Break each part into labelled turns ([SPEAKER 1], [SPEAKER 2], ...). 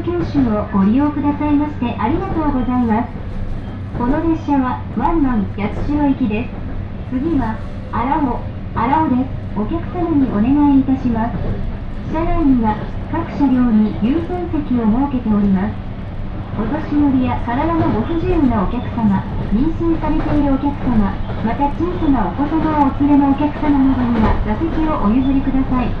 [SPEAKER 1] JR 九州をご利用くださいましてありがとうございます。この列車はワンマン八代行きです。次は荒尾、荒尾です。お客様にお願いいたします。車内には各車両に優先席を設けております。お年寄りや体のご不自由なお客様、妊娠されているお客様、また小さなお子様をお連れのお客様などには座席をお譲りください。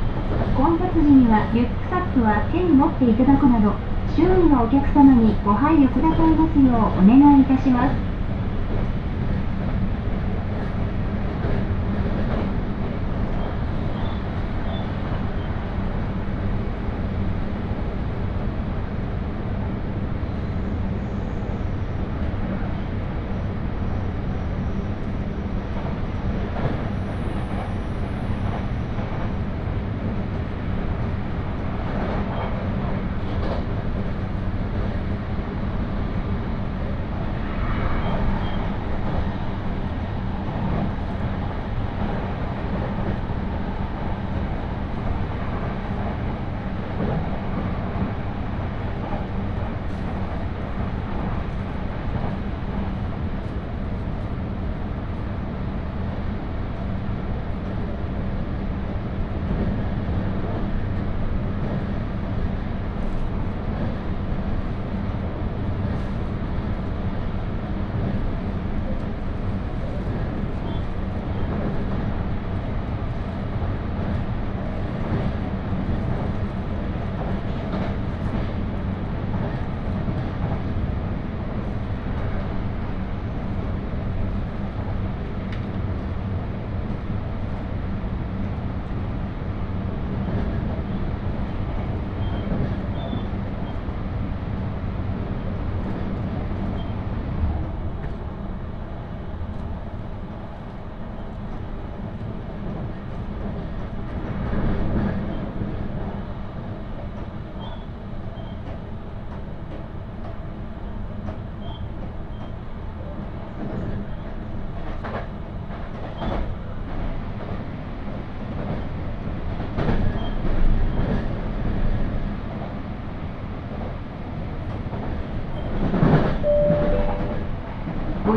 [SPEAKER 1] 混雑時にはリュックサックは手に持っていただくなど周囲のお客様にご配慮くださいますようお願いいたします。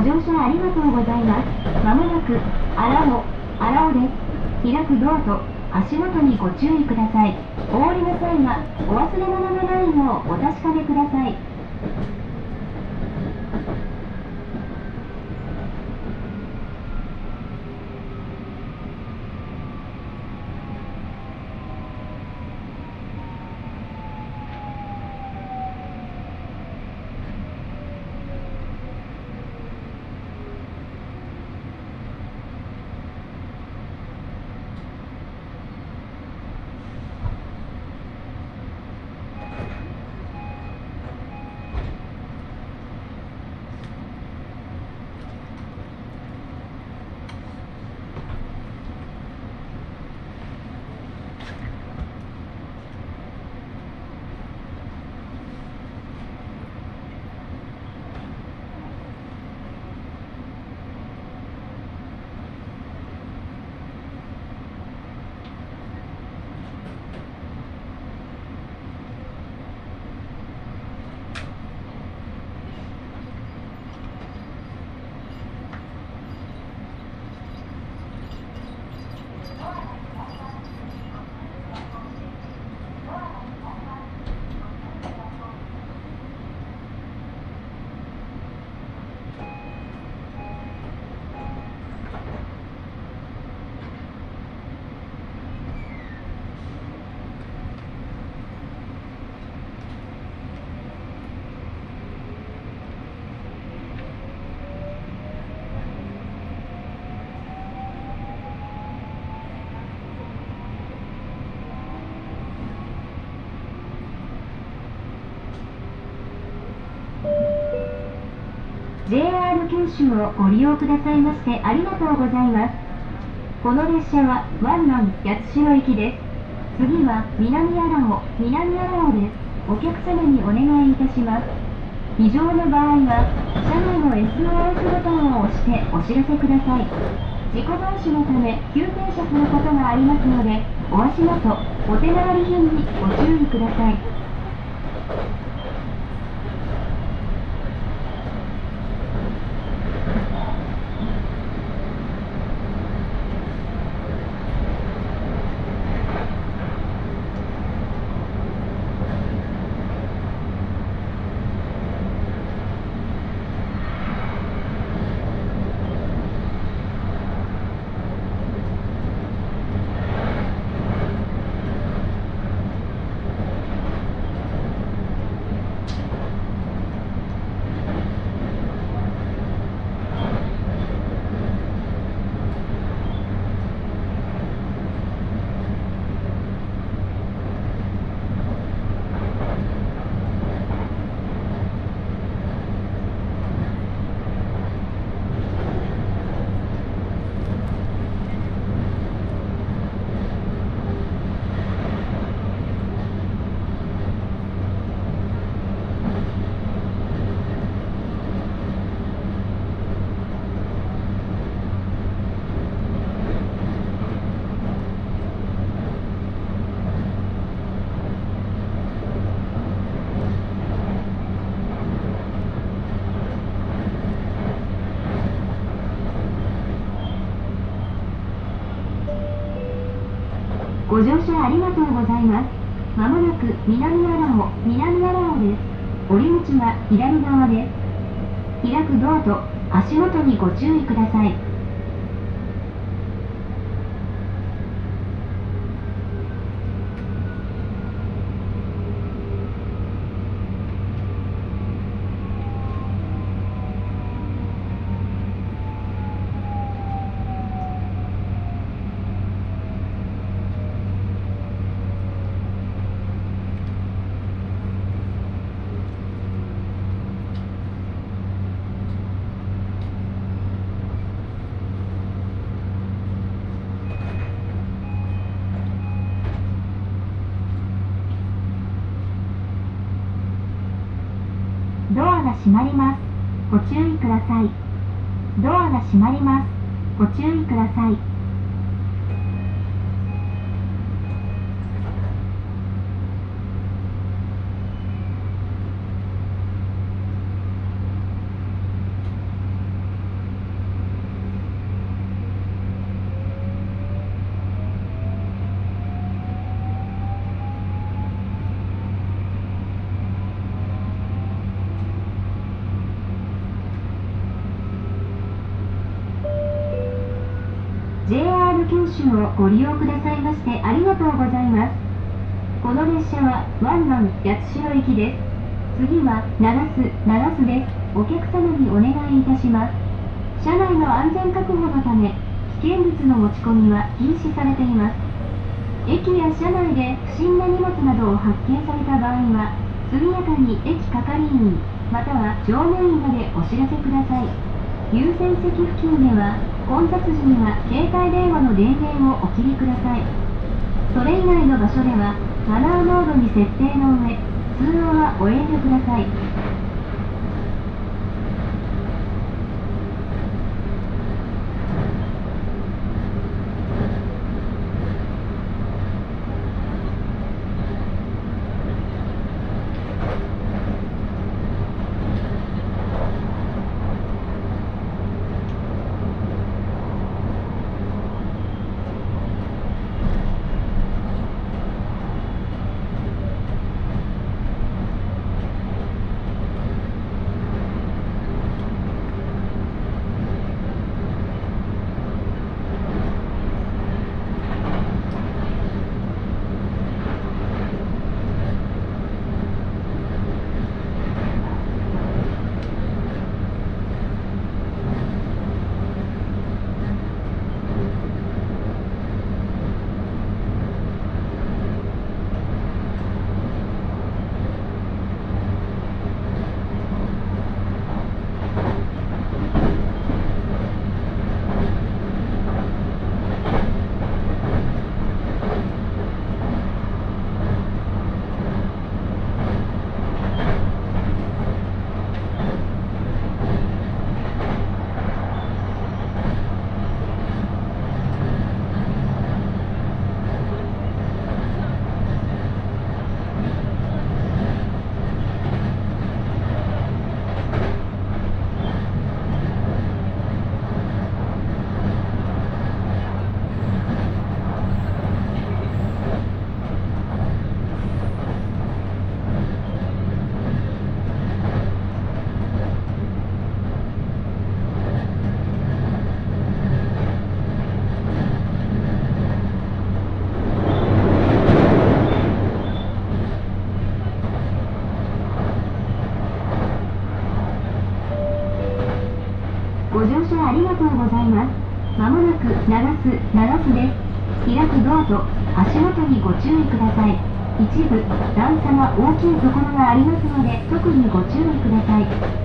[SPEAKER 1] 乗車ありがとうございます。まもなく荒尾荒尾です。開くドアと足元にご注意ください。お降りの際はお忘れ物のないようお確かめください。JR 九州をご利用くださいましてありがとうございます。この列車はワンマン八代行きです。次は南アラオ、南アラオです。お客様にお願いいたします。異常の場合は、車内の SOS ボタンを押してお知らせください。事故防止のため急停車することがありますので、お足元、お手回り品にご注意ください。ご乗車ありがとうございます。まもなく南アラオ、南アラオです。降り口は左側です。開くドアと足元にご注意ください。ドアが閉まります。ご注意ください。ドアが閉まります。ご注意ください。JR 九州をご利用くださいましてありがとうございます。この列車はワンマン八代行きです。次は長須、長須です。お客様にお願いいたします。車内の安全確保のため、危険物の持ち込みは禁止されています。駅や車内で不審な荷物などを発見された場合は、速やかに駅係員、または乗務員までお知らせください。優先席付近では混雑時には携帯電話の電源をお切りください。それ以外の場所ではマナーモードに設定の上通話はお遠慮ください。車ありがとうございます。まもなく長須、長須です。開くドアと足元にご注意ください。一部段差が大きいところがありますので特にご注意ください。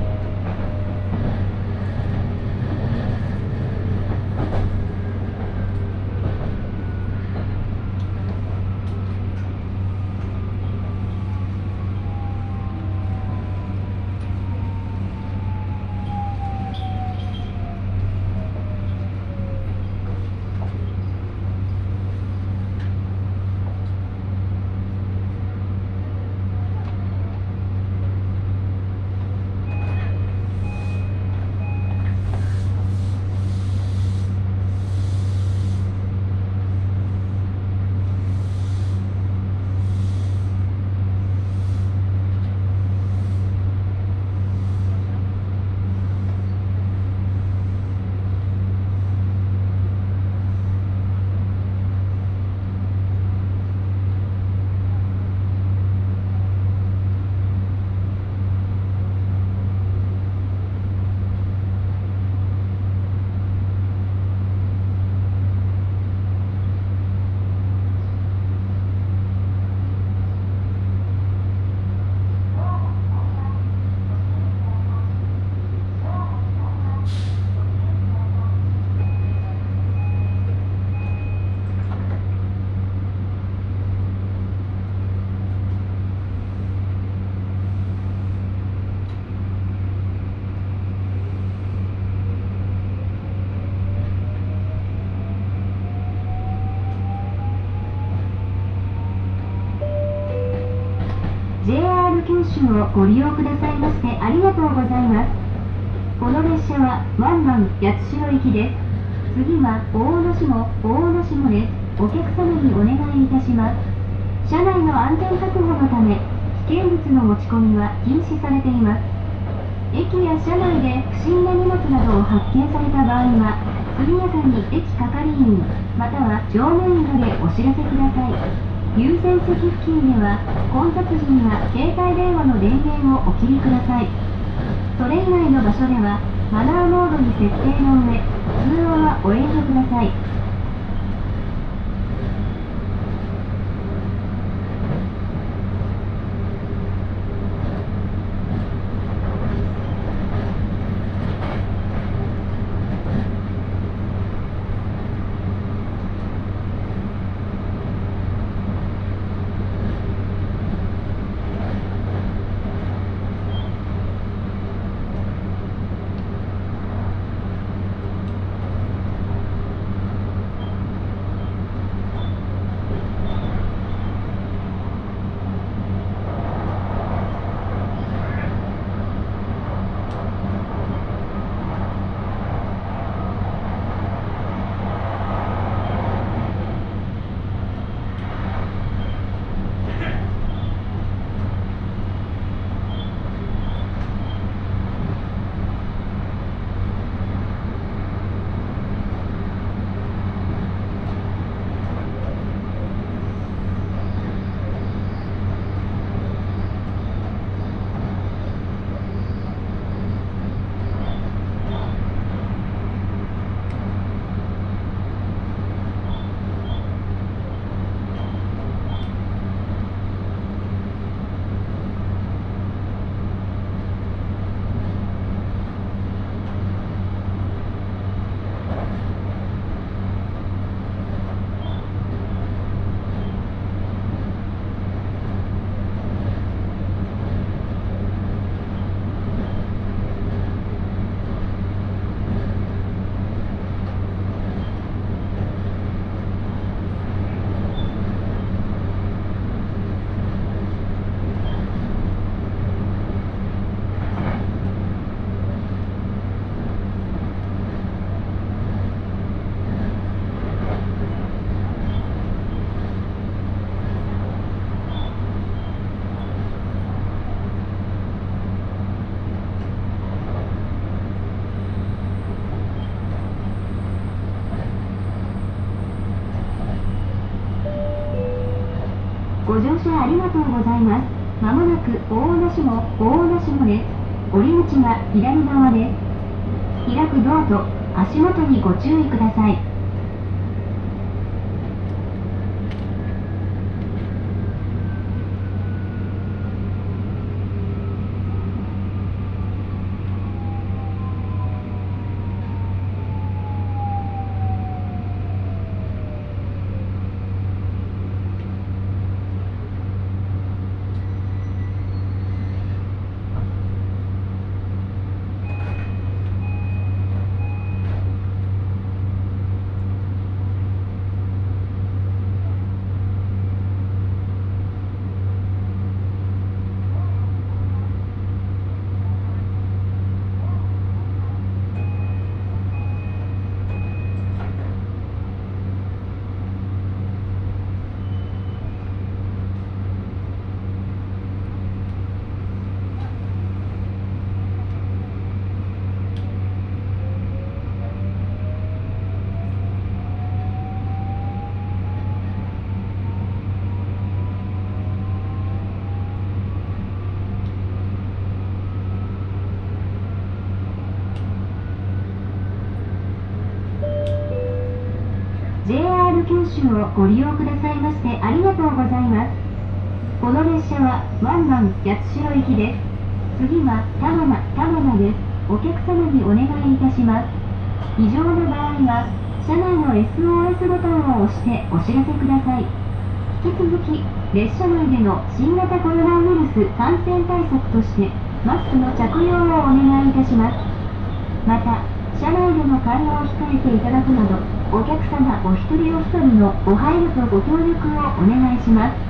[SPEAKER 1] JR 九州をご利用くださいましてありがとうございます。この列車はワンマン八代行きです。次は大野市も大野市もです。お客様にお願いいたします。車内の安全確保のため、危険物の持ち込みは禁止されています。駅や車内で不審な荷物などを発見された場合は、速やかに駅係員、または乗務員までお知らせください。優先席付近では混雑時には携帯電話の電源をお切りください。それ以外の場所ではマナーモードに設定の上通話はお遠慮ください。ご乗車ありがとうございます。まもなく大野市も大野市もです。折り口が左側です。開くドアと足元にご注意ください。JR 九州をご利用くださいましてありがとうございます。この列車はワンマン八代行きです。次は田浜、田浜です。お客様にお願いいたします。異常な場合は、車内の SOS ボタンを押してお知らせください。引き続き、列車内での新型コロナウイルス感染対策として、マスクの着用をお願いいたします。また、車内での会話を控えていただくなど、お客様お一人お一人のご配慮とご協力をお願いします。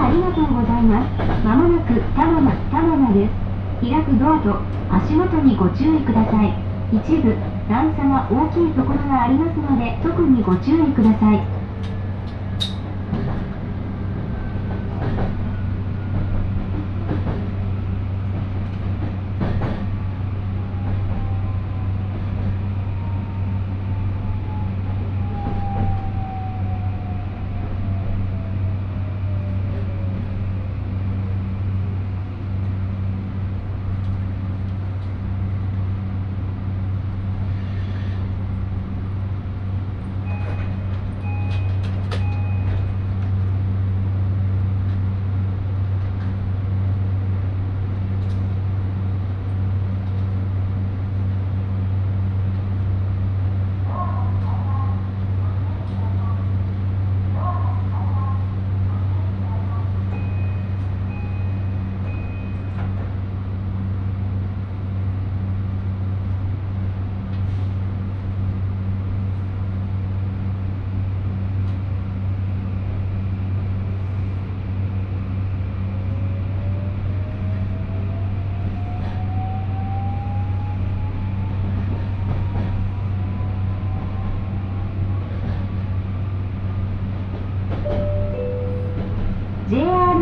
[SPEAKER 1] ありがとうございます。まもなく田浜、田浜です。開くドアと足元にご注意ください。一部段差が大きいところがありますので特にご注意ください。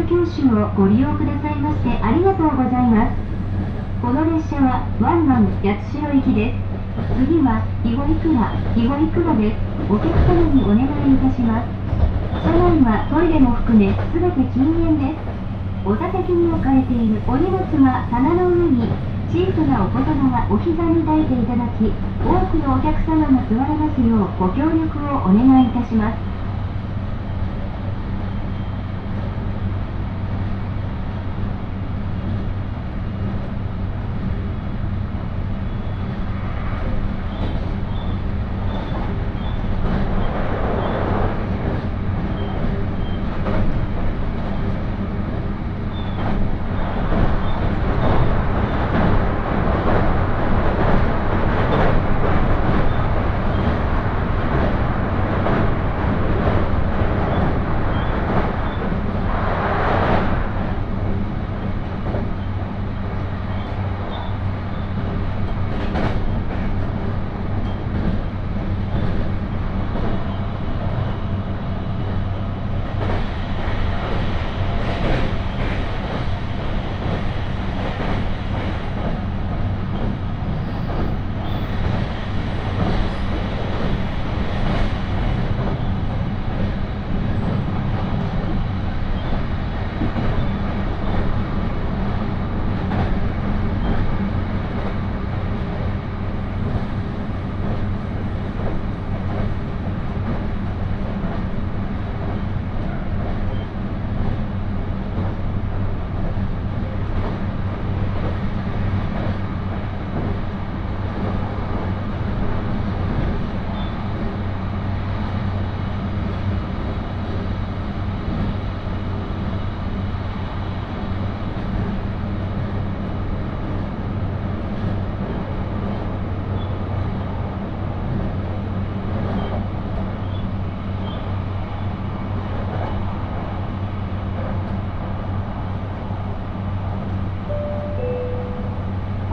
[SPEAKER 1] 九州をご利用くださいましてありがとうございます。この列車はワンマン八代行きです。次は肥後いくら、肥後いくらです。お客様にお願いいたします。車内はトイレも含め全て禁煙です。お座席に置かれているお荷物は棚の上に小さなお子様がお膝に抱いていただき多くのお客様が座れますようご協力をお願いいたします。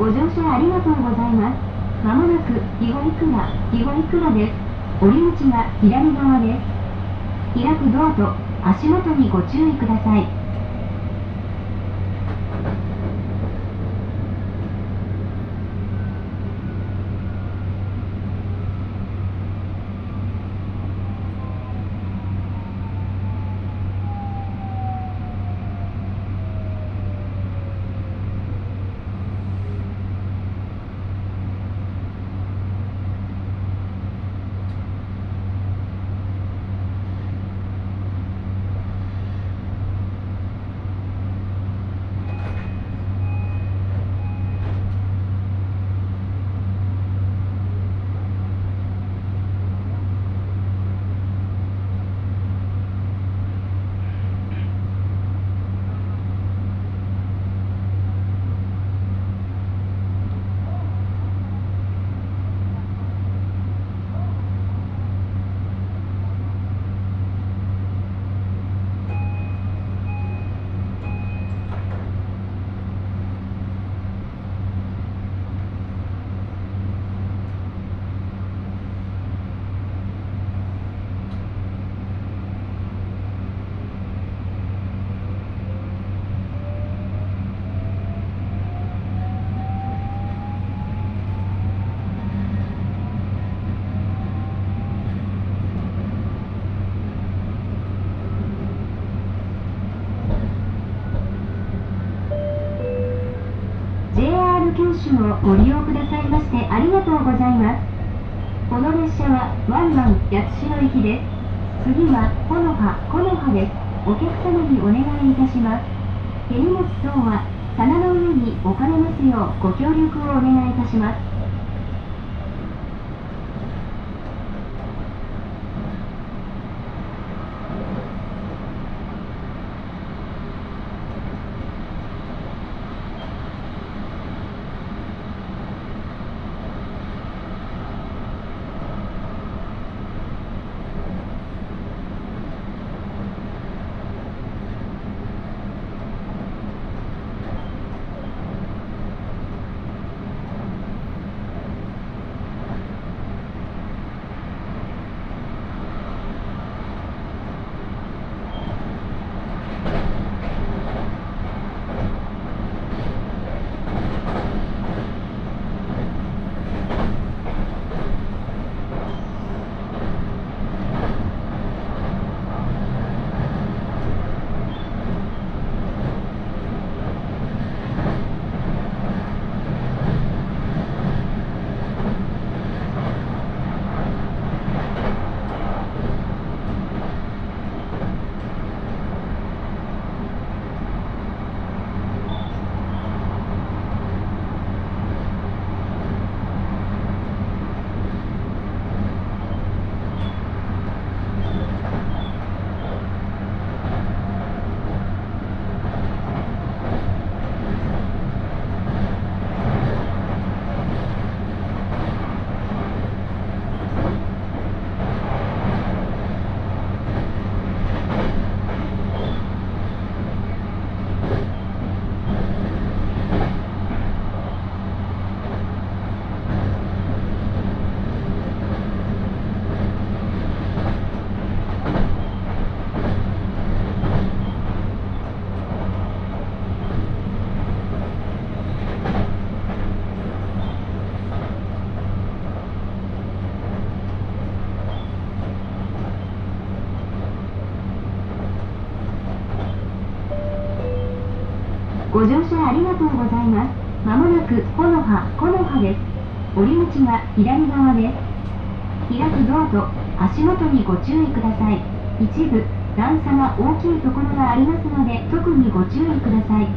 [SPEAKER 1] ご乗車ありがとうございます。まもなく、肥後いくら、肥後いくらです。降り口が左側です。開くドアと足元にご注意ください。手をご利用くださいましてありがとうございます。この列車はワンマン八代行きです。次は木の葉、木の葉です。お客様にお願いいたします。手荷物等は棚の上に置かれますようご協力をお願いいたします。ご乗車ありがとうございます。まもなく、木の葉、木の葉です。降り口は左側です。開くドアと足元にご注意ください。一部、段差が大きいところがありますので、特にご注意ください。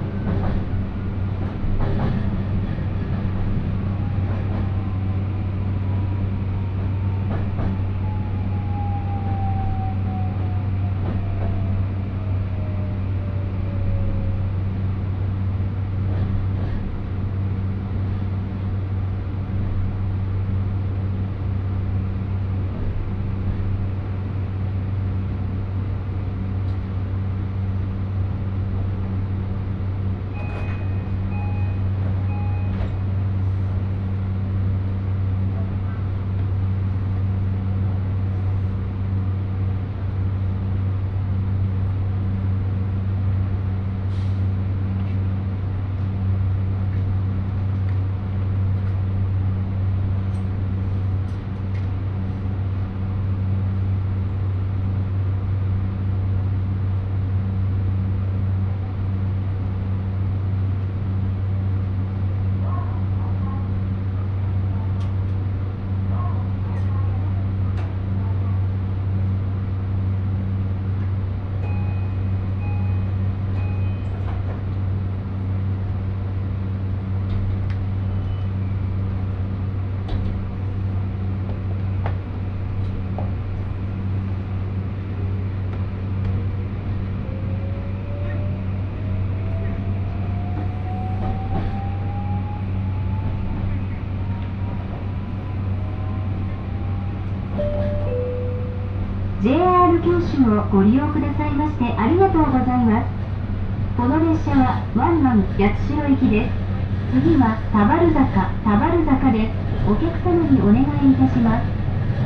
[SPEAKER 1] JR 九州をご利用くださいましてありがとうございます。この列車はワンマン八代行きです。次は田原坂、田原坂です。お客様にお願いいたします。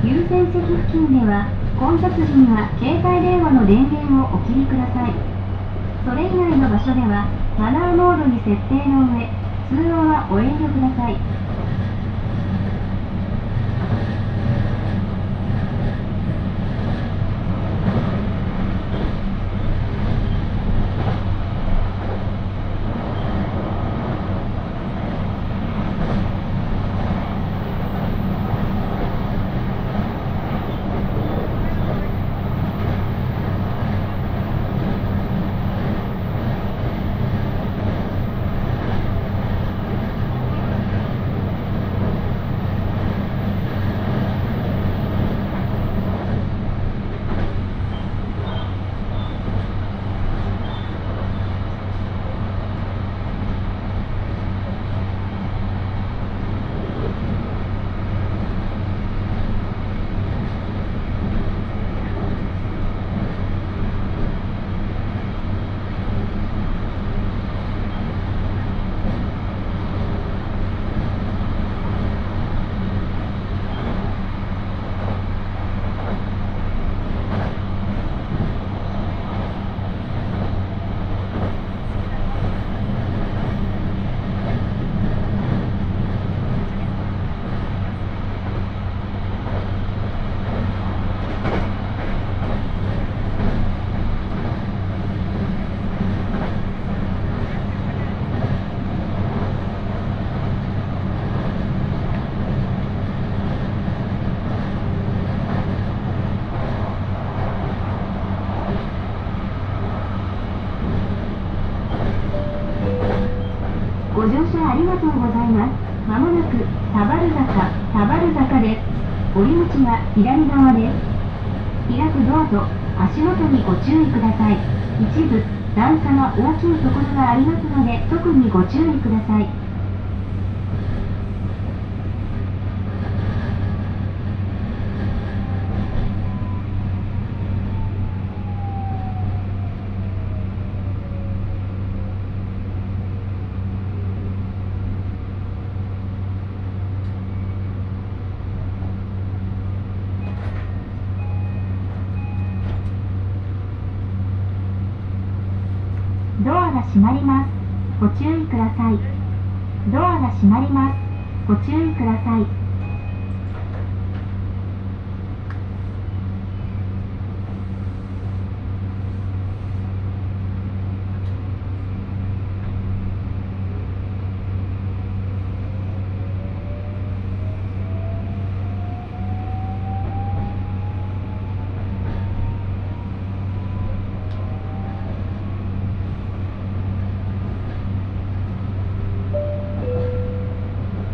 [SPEAKER 1] 優先席付近では混雑時には携帯電話の電源をお切りください。それ以外の場所ではマナーモードに設定の上、通話はお遠慮ください。ありがとうございます。まもなく田原坂、田原坂です。折り口は左側です。開くドアと足元にご注意ください。一部段差が大きいところがありますので特にご注意ください。ドアが閉まります。ご注意ください。ドアが閉まります。ご注意ください。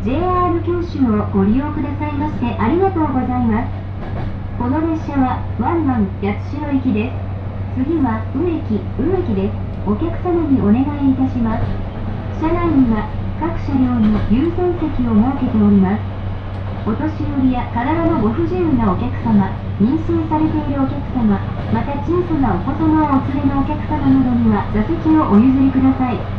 [SPEAKER 2] JR
[SPEAKER 1] JR 九州をご利用くださいましてありがとうございます。この列車はワンマン八代行きです。次は植木植木ですお客様にお願いいたします車内には各車両に優先席を設けておりますお年寄りや体のご不自由なお客様妊娠されているお客様また小さなお子様をお連れのお客様などには座席をお譲りください。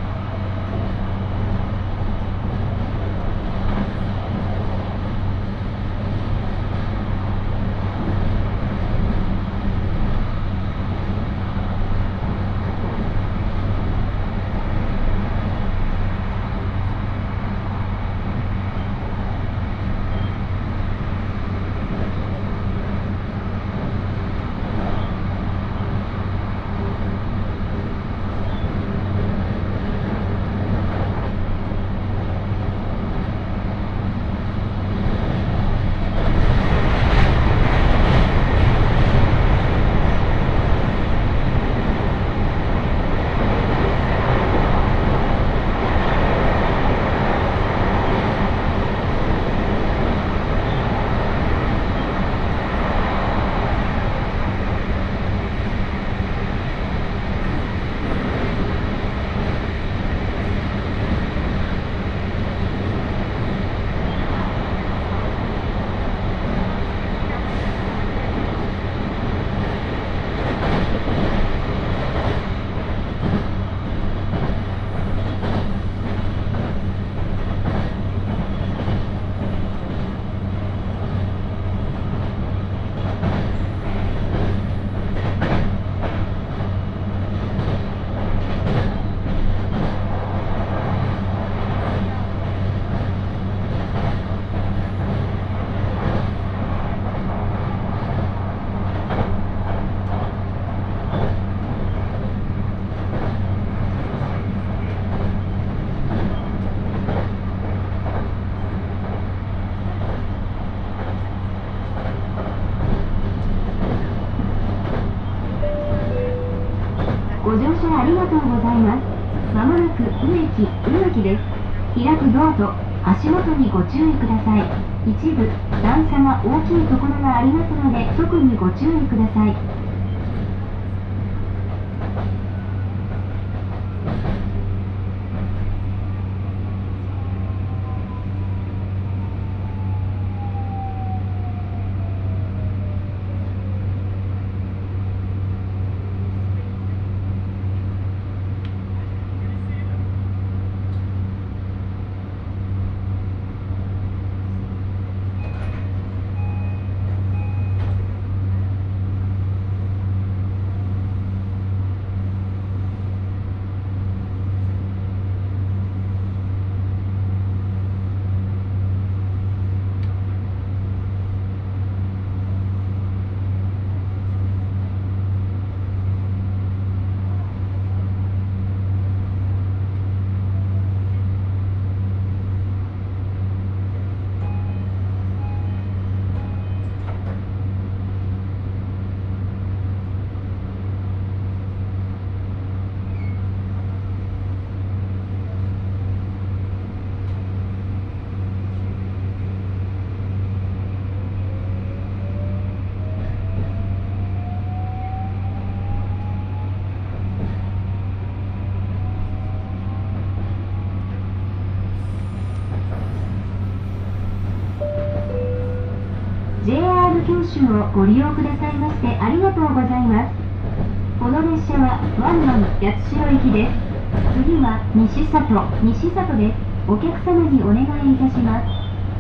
[SPEAKER 1] ありがとうございます。まもなく植木、植木です。開くドアと足元にご注意ください。一部段差が大きいところがありますので、特にご注意ください。JR 九州をご利用くださいましてありがとうございます。この列車はワンマン八代行きです。次は西里西里です。お客様にお願いいたします。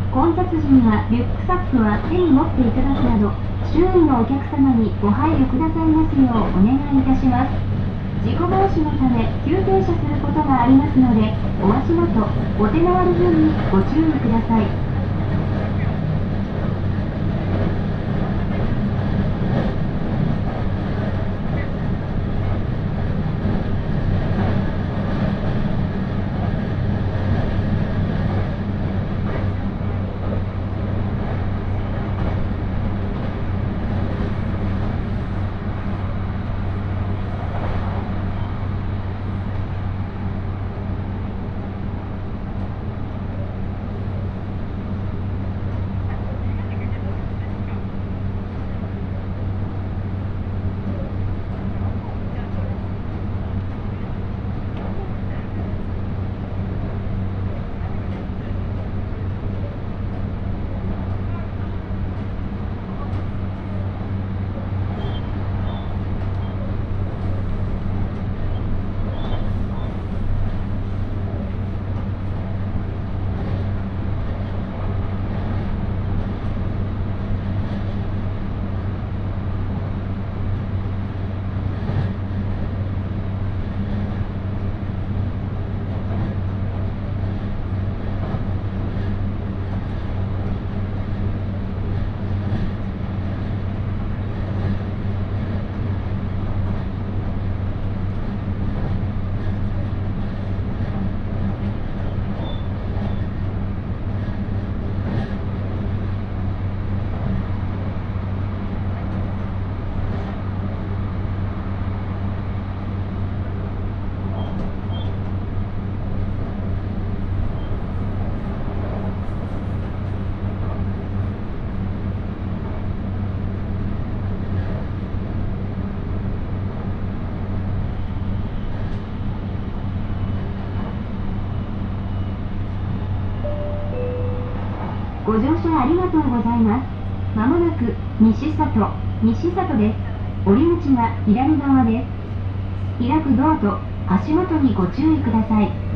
[SPEAKER 1] 混雑時にはリュックサックは手に持っていただくなど周囲のお客様にご配慮くださいますようお願いいたします。事故防止のため急停車することがありますのでお足元お手回り順にご注意ください。ご乗車ありがとうございます。まもなく西里、西里です。降り口は左側です。開くドアと足元にご注意ください。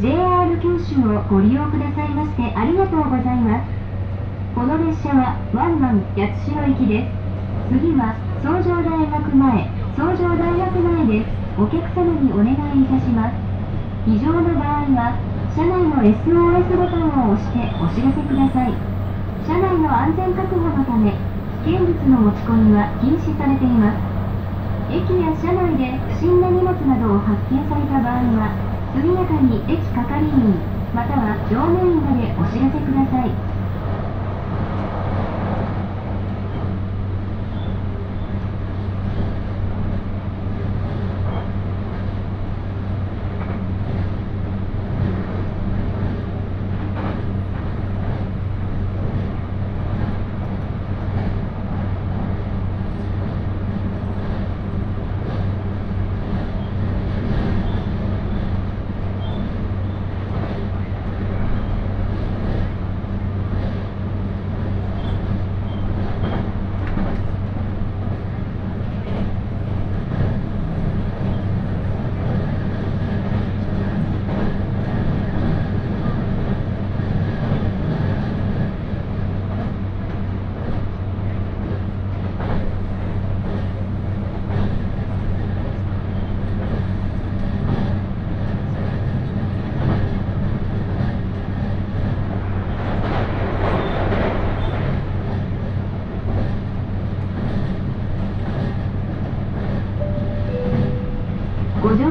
[SPEAKER 1] JR 九州をご利用くださいましてありがとうございます。この列車はワンマン八代行きです。次は創上大学前、創上大学前です。お客様にお願いいたします。異常な場合は、車内の SOS ボタンを押してお知らせください。車内の安全確保のため、危険物の持ち込みは禁止されています。駅や車内で不審な荷物などを発見された場合は、速やかに駅係員または乗務員までお知らせください。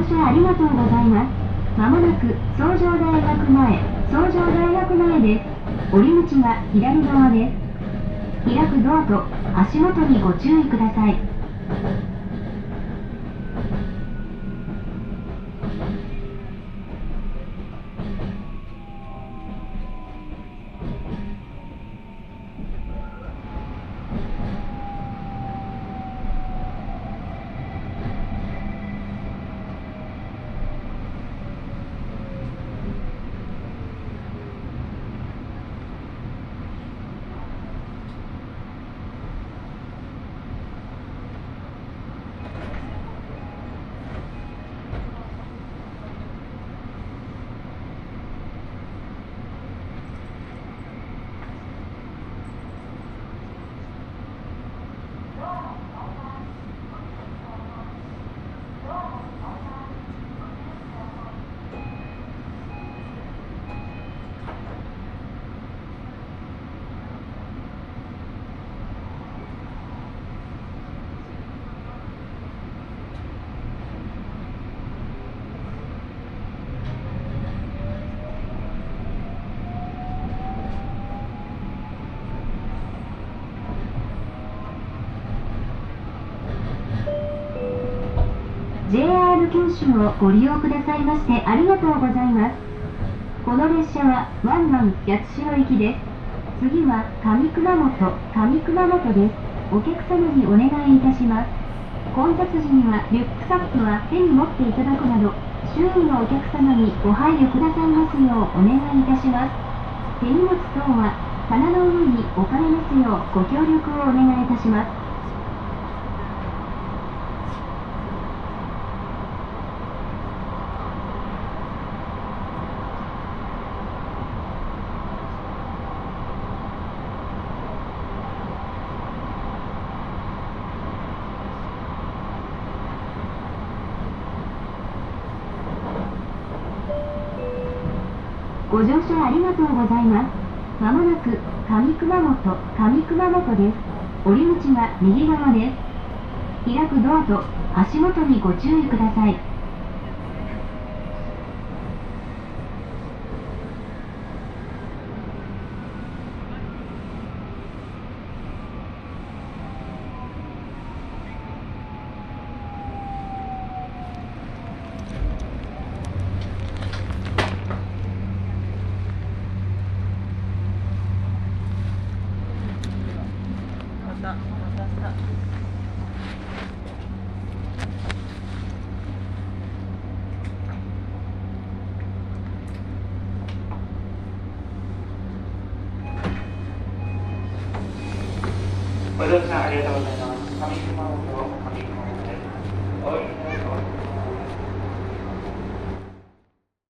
[SPEAKER 1] 車ありがとうございます。まもなく創上大学前、創上大学前です。降り口は左側です。開くドアと足元にご注意ください。JR 九州をご利用くださいましてありがとうございます。この列車はワンマン八代行きです。次は上熊本、上熊本です。お客様にお願いいたします。混雑時にはリュックサックは手に持っていただくなど周囲のお客様にご配慮くださいますようお願いいたします手荷物等は棚の上に置かれますようご協力をお願いいたしますご乗車ありがとうございます。まもなく上熊本、上熊本です。降り口は右側です。開くドアと足元にご注意ください。